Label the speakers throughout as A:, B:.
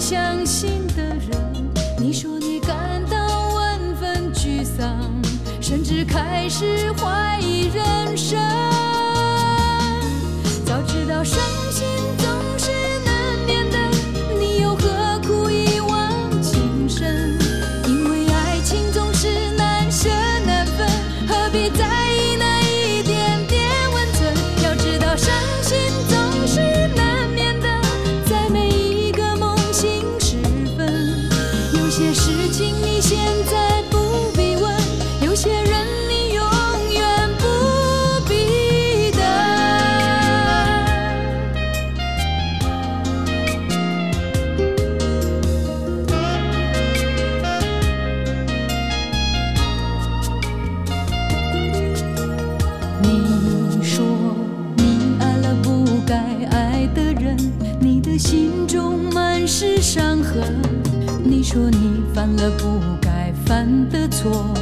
A: 相信的人你说你感到万分沮丧甚至开始怀疑人生。早知道什了不该犯的错，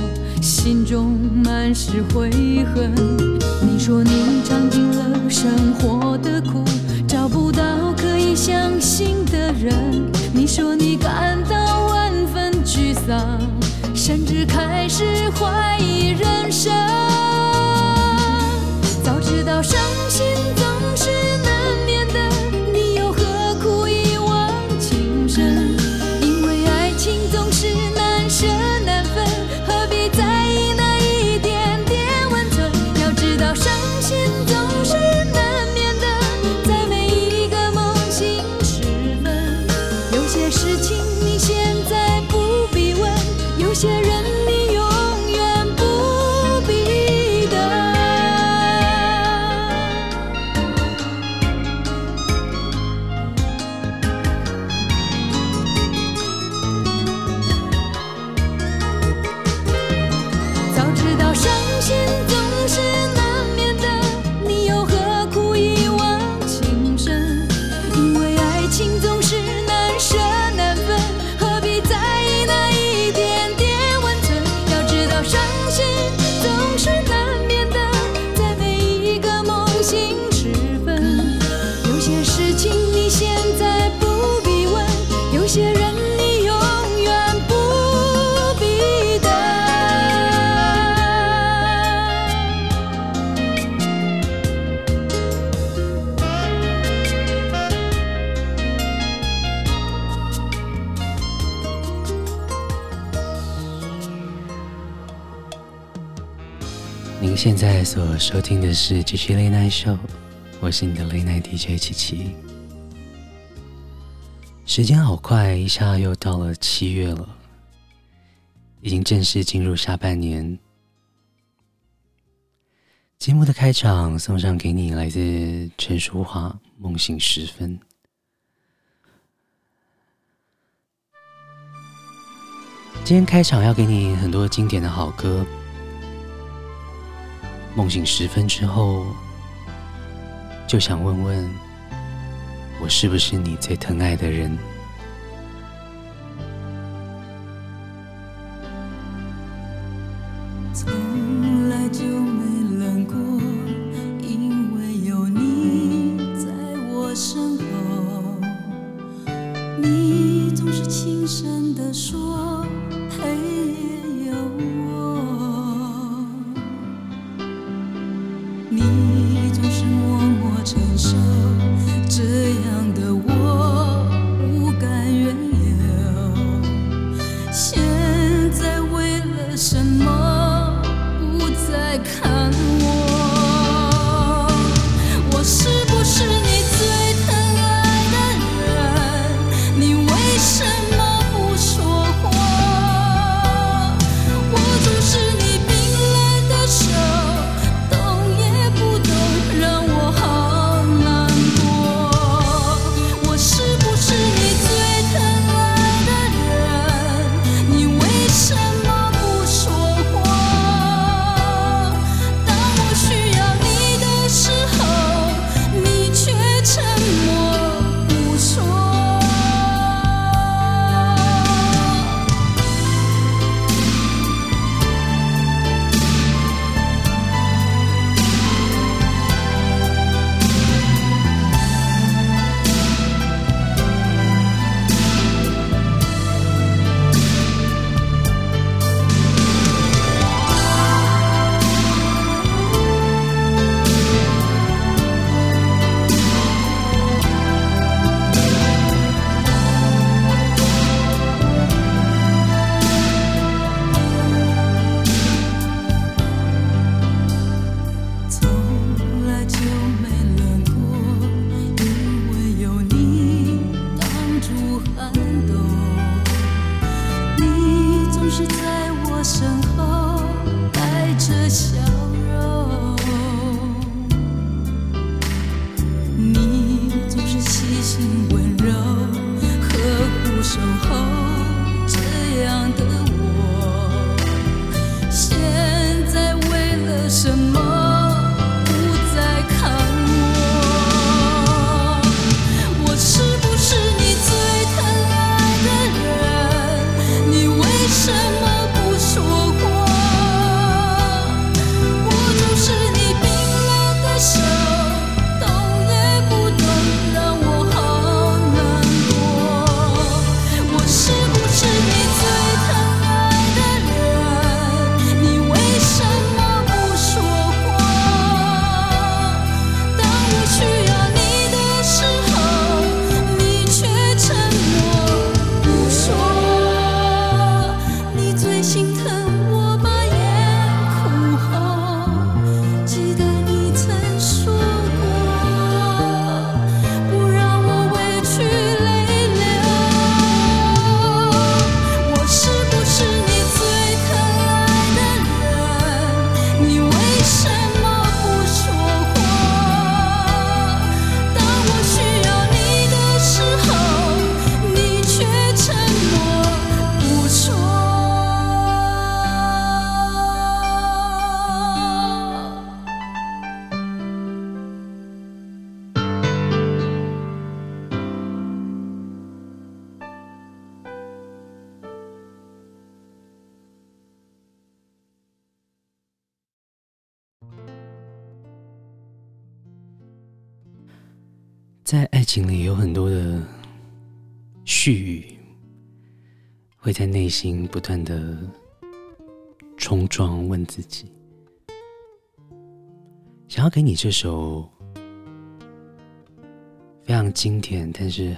A: 心中满是悔恨。你说你尝尽了生活的。是
B: 琪琪雷奈秀，我是你的雷奈 DJ 琪琪。时间好快，一下又到了七月了，已经正式进入下半年。节目的开场送上给你来自陈淑桦《梦醒时分》。今天开场要给你很多经典的好歌，梦醒十分之后就想问问我是不是你最疼爱的人？
A: 在
C: 爱情里有很多的絮语，会在内心不断的冲撞，问自己：想要给你这首非常经典，但是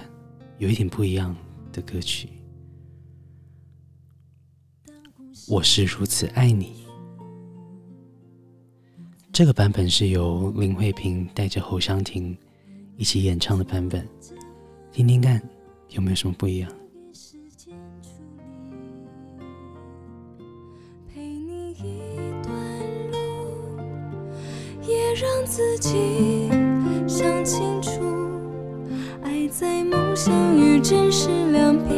C: 有一点不一样的歌曲。我是如此爱你。这个版本是由林慧萍带着侯湘婷。一起演唱的版本，听听看有没有什么不一样？
A: 陪你一段路，也让自己想清楚，爱在梦想与真
D: 实两边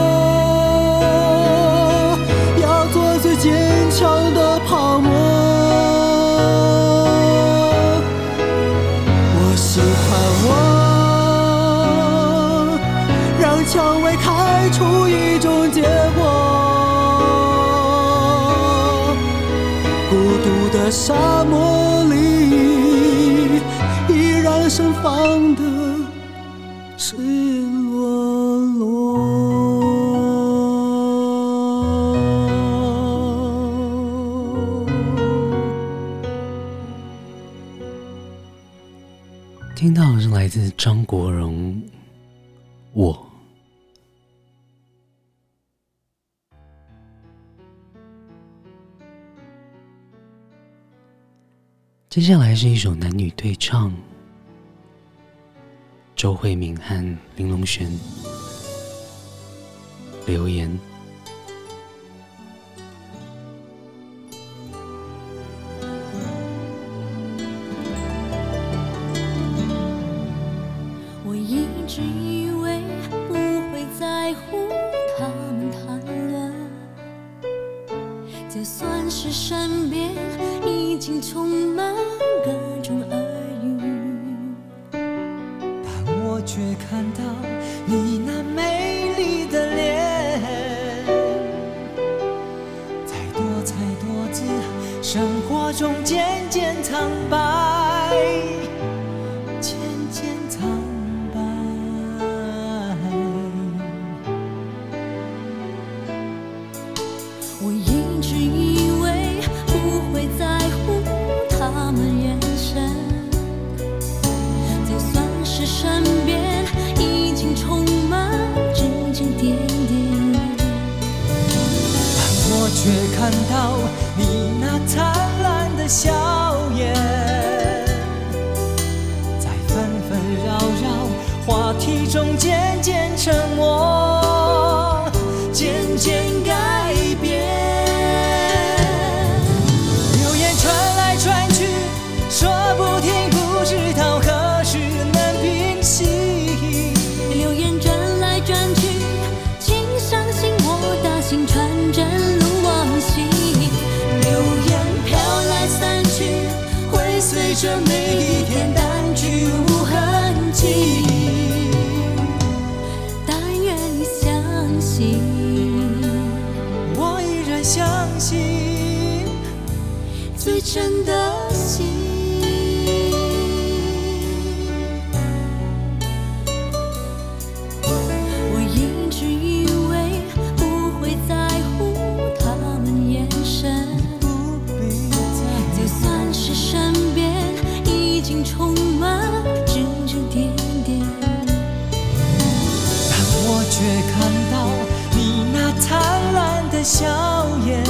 D: 张国荣，我。
B: 接下来是一首男女对唱，周慧敏和林隆璇留言。
D: 在这每一天淡去无痕迹。但愿你相信我依然相信最真的笑颜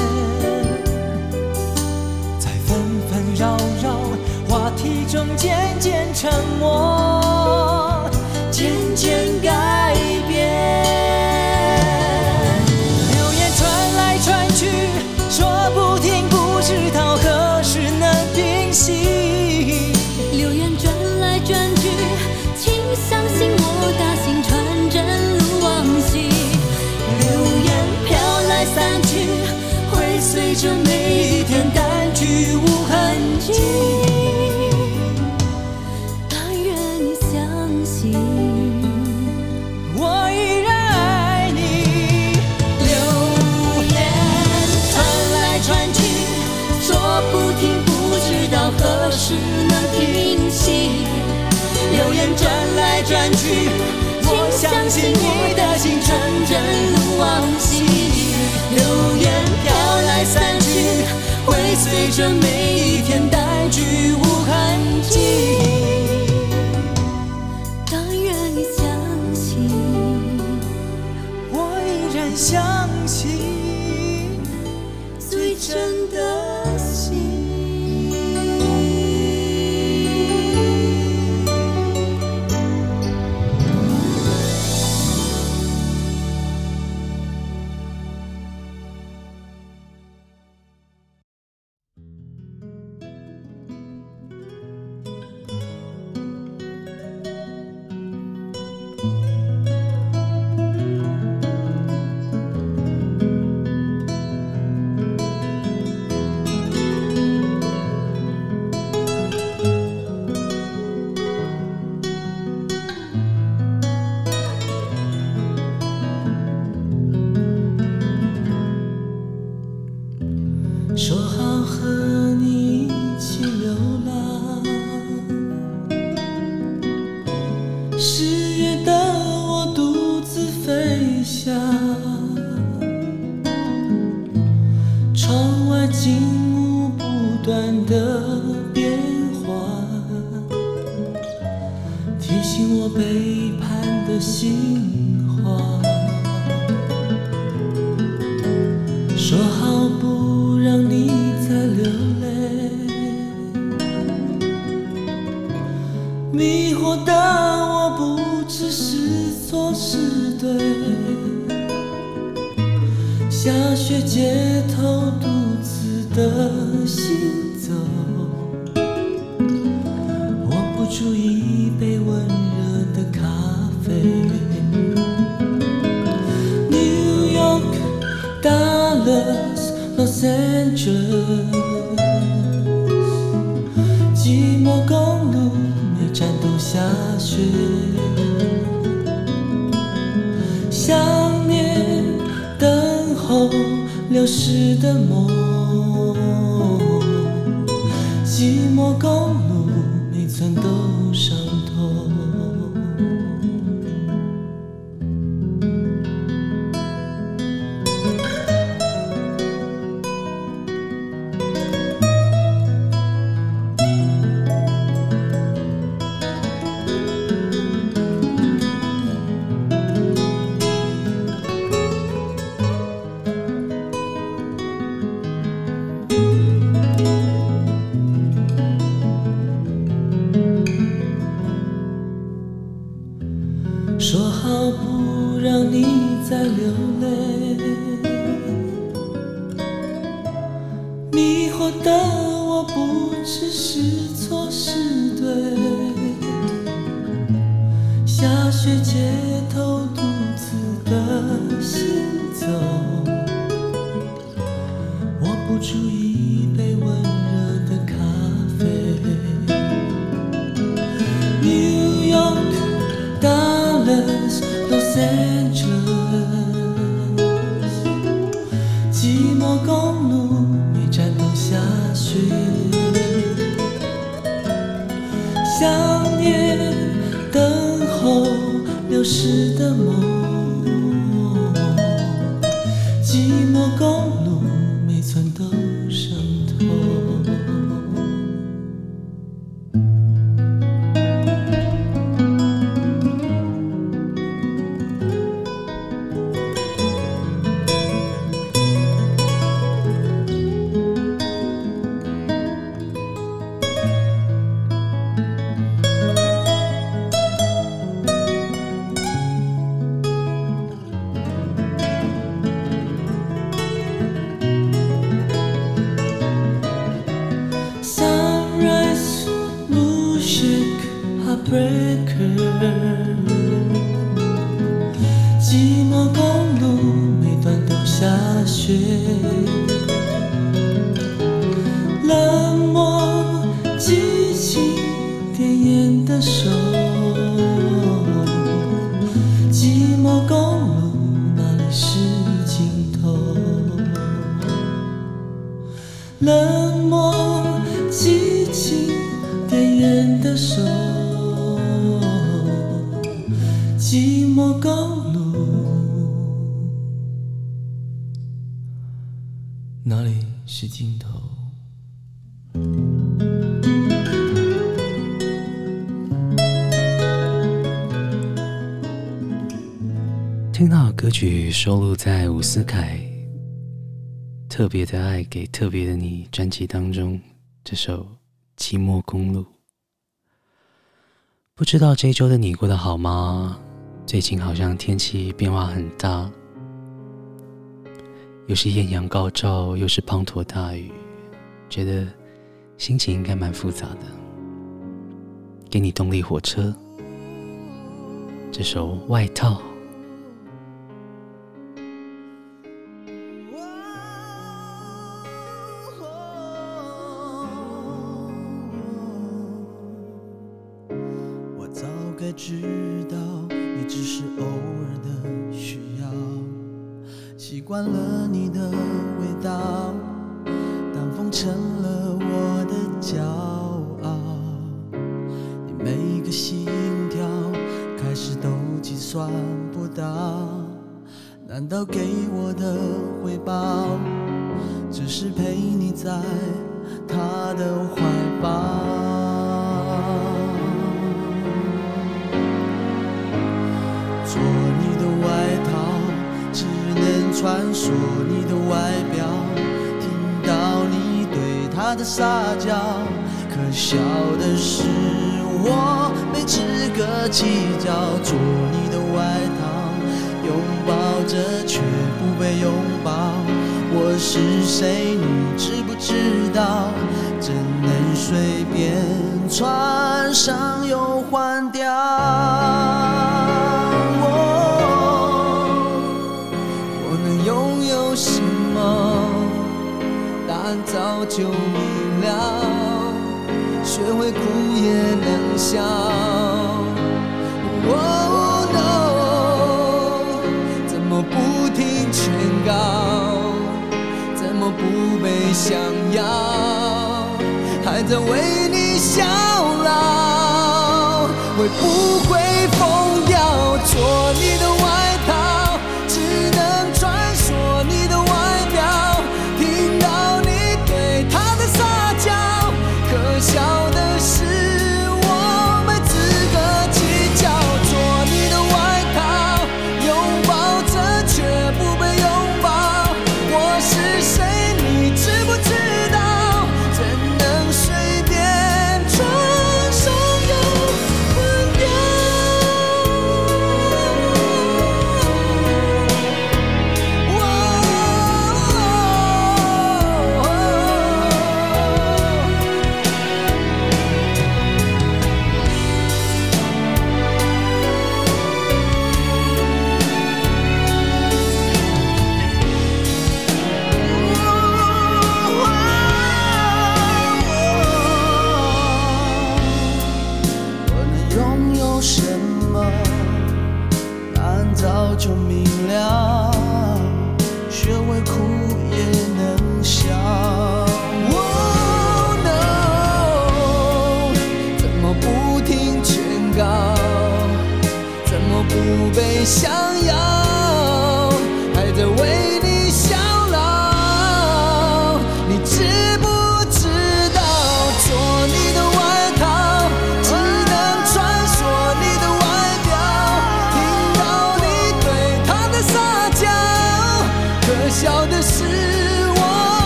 D: 在纷纷扰扰话题中渐渐沉默。转去，我相信你的心纯真如往昔。流言飘来散去，会随着每一天淡去无痕迹。街头独自的行走，我不注意一杯温热的咖啡。New York, Dallas, Los Angeles，寂寞公路每站都下雪。流逝的梦。
B: 听到歌曲收录在伍思凯《特别的爱给特别的你》专辑当中，这首《寂寞公路》。不知道这一周的你过得好吗？最近好像天气变化很大，又是艳阳高照，又是滂沱大雨，觉得心情应该蛮复杂的。给你动力火车，这首《外套》。
D: 能穿梭你的外表。听到你对他的撒娇，可笑的是我没资格计较。做你的外套。拥抱着却不被拥抱，我是谁？你知不知道？怎能随便穿上又换掉？早就明了，学会哭也能笑。我都怎么不听劝告？怎么不被想要，还在为你效劳，会不会疯掉？做你的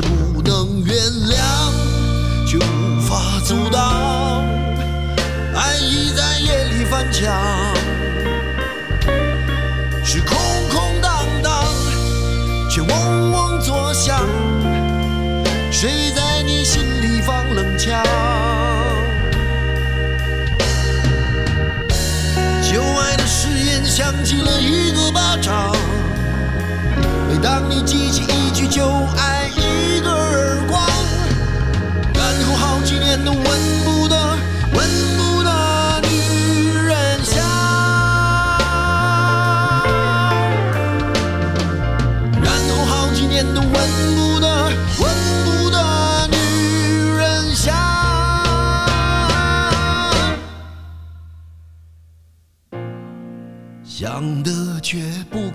E: 是不能原谅，却无法阻挡。爱已在夜里翻墙，是空空荡荡，却嗡嗡作响。谁在你心里放冷枪？旧爱的誓言响起了一个巴掌。每当你记起一句“旧爱”一。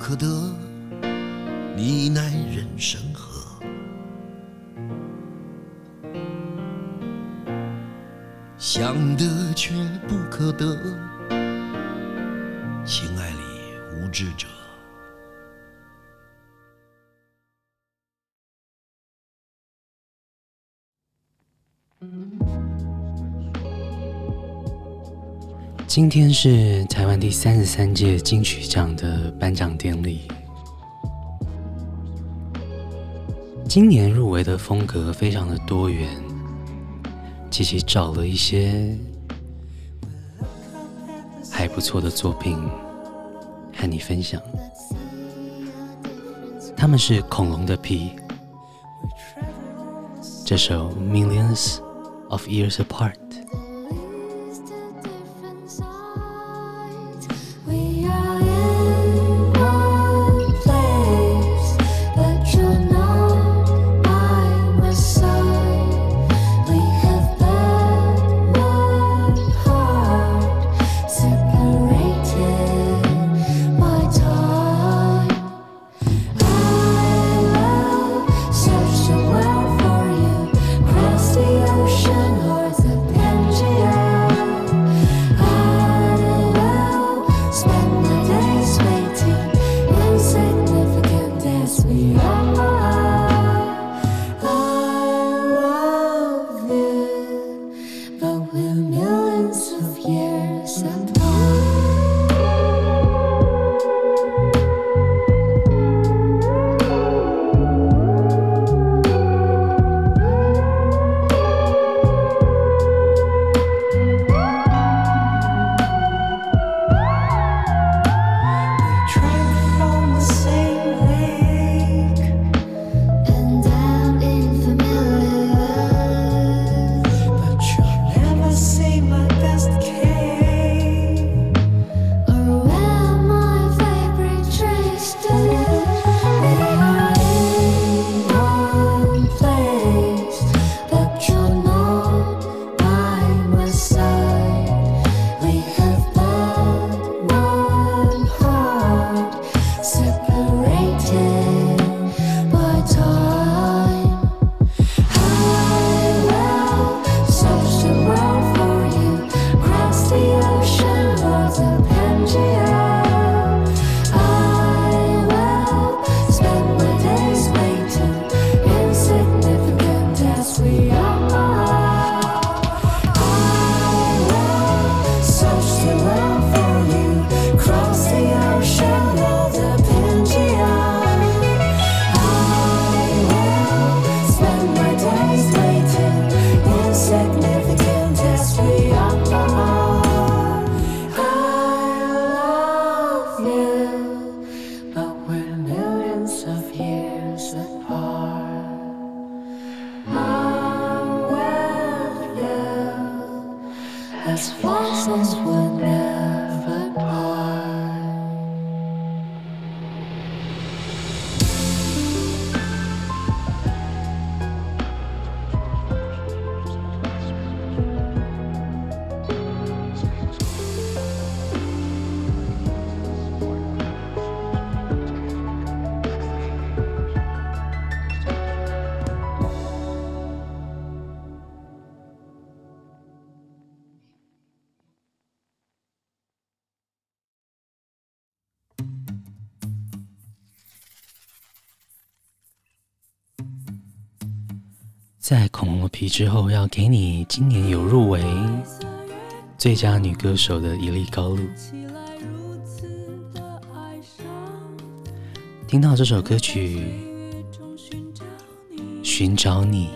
E: 可得，你奈人生何？想得却不可得，
B: 今天是台湾第三十三届金曲奖的颁奖典礼。今年入围的风格非常的多元，琪琪找了一些还不错的作品和你分享。他们是恐龙的皮，这首《Millions of Years Apart》。
A: 在《恐龙的皮》之后，要给你今年有入围最佳女歌手的一粒高露。听到这首歌曲，寻找你。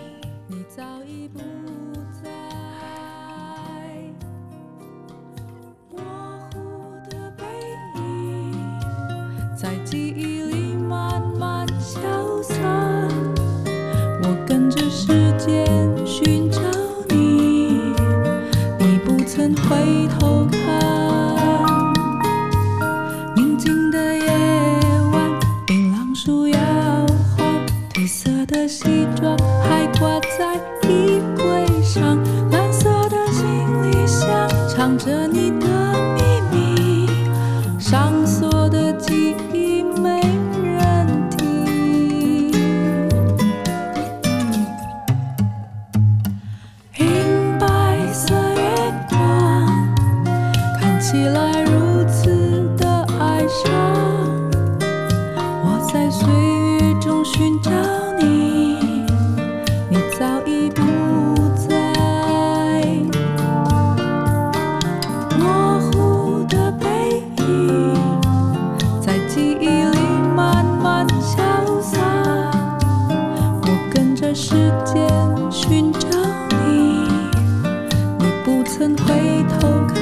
A: 回头看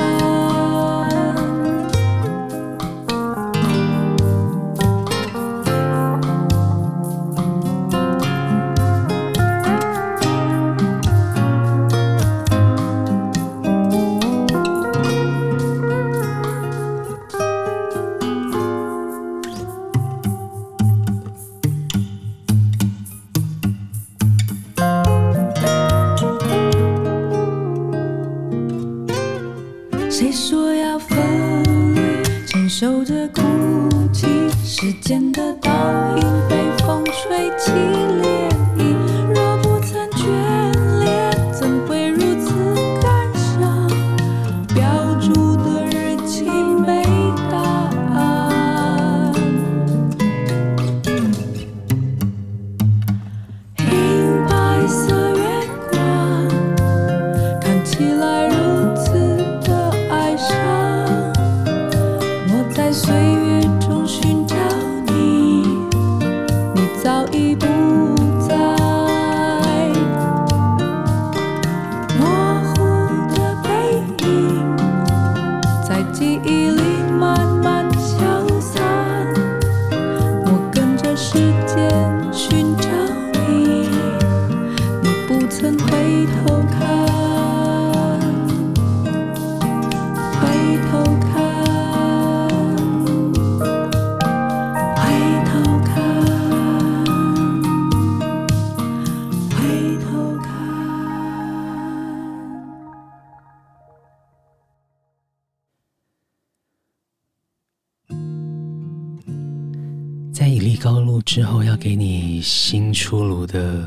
A: 高露之后要给你新出炉的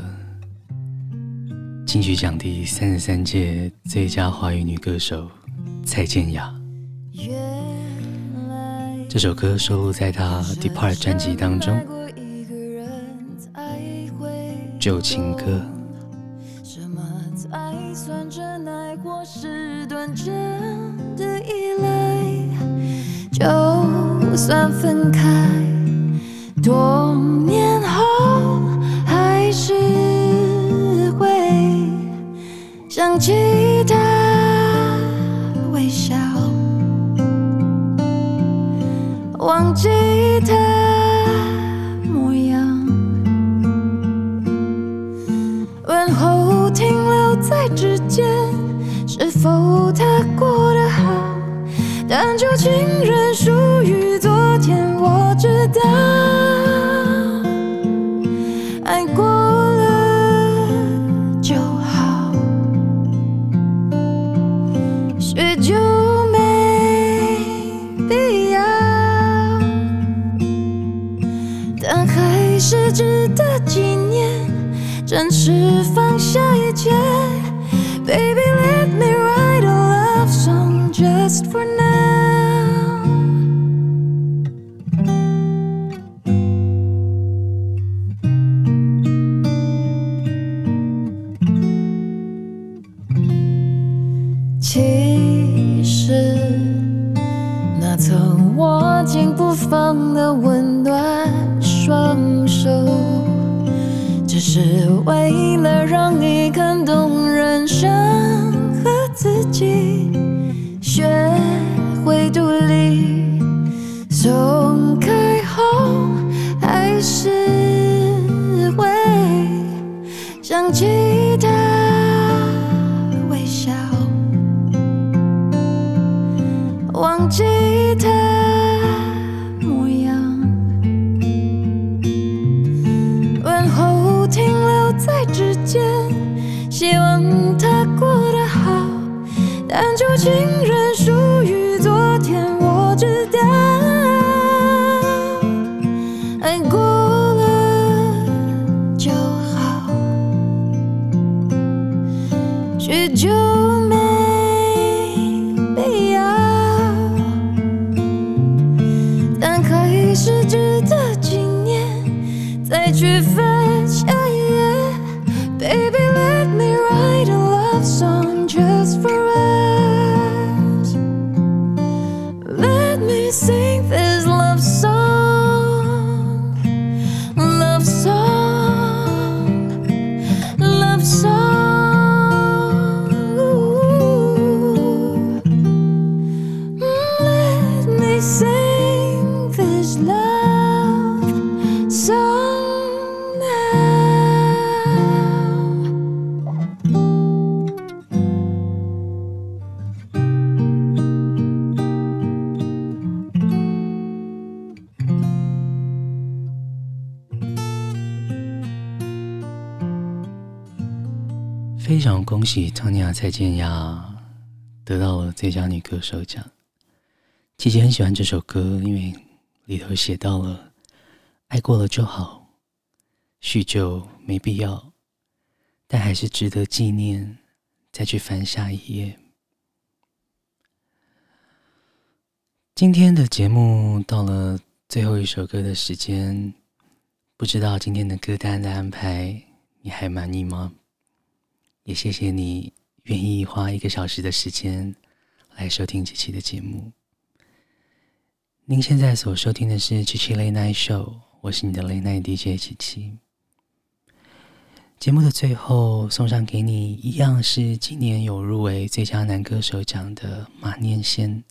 A: 金曲奖第三十三届最佳华语女歌手蔡健雅。这首歌收录在她《Depart》专辑当中，《旧情歌》。就算分开。多年后还是会想起他微笑，忘记他模样，问候停留在指尖，是否他过得好？但旧情人属于昨天，我知道。真实
B: 方向。恭喜 Tonya 蔡健雅得到了最佳女歌手奖。姐姐很喜欢这首歌，因为里头写到了“爱过了就好，叙旧没必要，但还是值得纪念。”再去翻下一页。今天的节目到了最后一首歌的时间，不知道今天的歌单的安排你还满意吗？也谢谢你愿意花一个小时的时间来收听这期的节目。您现在所收听的是七七 Late Night Show，我是你的 Late Night DJ 七七。节目的最后送上给你，一样是今年有入围最佳男歌手奖的马念先。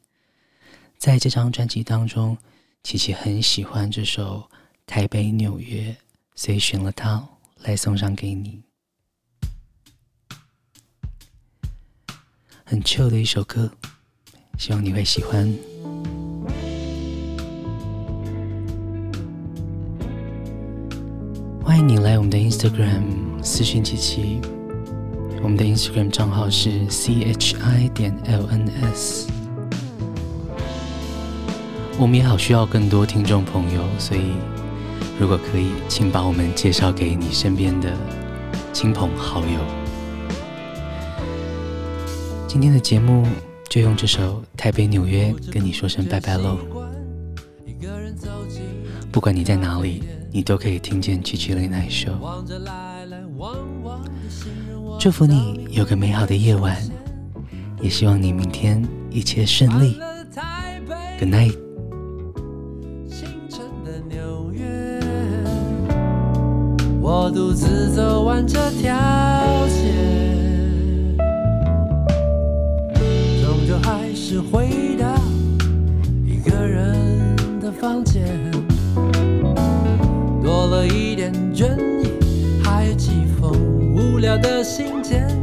B: 在这张专辑当中，七七很喜欢这首《台北纽约》，所以选了它来送上给你。很 chill 的一首歌，希望你会喜欢。欢迎你来我们的 Instagram 私讯七七，我们的 Instagram 账号是 chi 点 lns。我们也好需要更多听众朋友，所以如果可以，请把我们介绍给你身边的亲朋好友。今天的节目就用这首《台北纽约》跟你说声拜拜喽。不管你在哪里，你都可以听见七七 Late Night Show。祝福你有个美好的夜晚，也希望你明天一切顺利。Good night。我独自走完这条街。是回到一个人的房间，多了一点倦意，还有几封无聊的信件。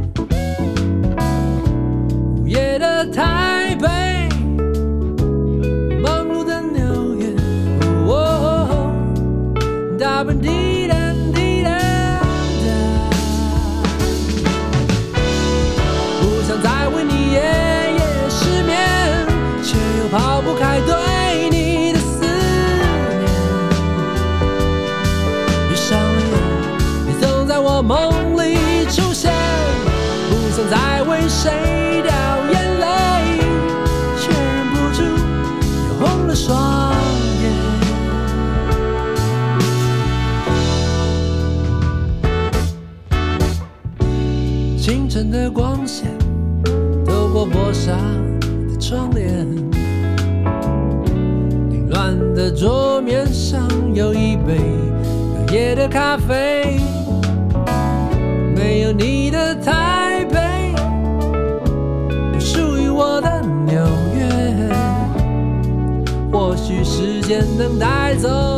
D: 咖啡，没有你的台北，不属于我的纽约。或许时间能带走。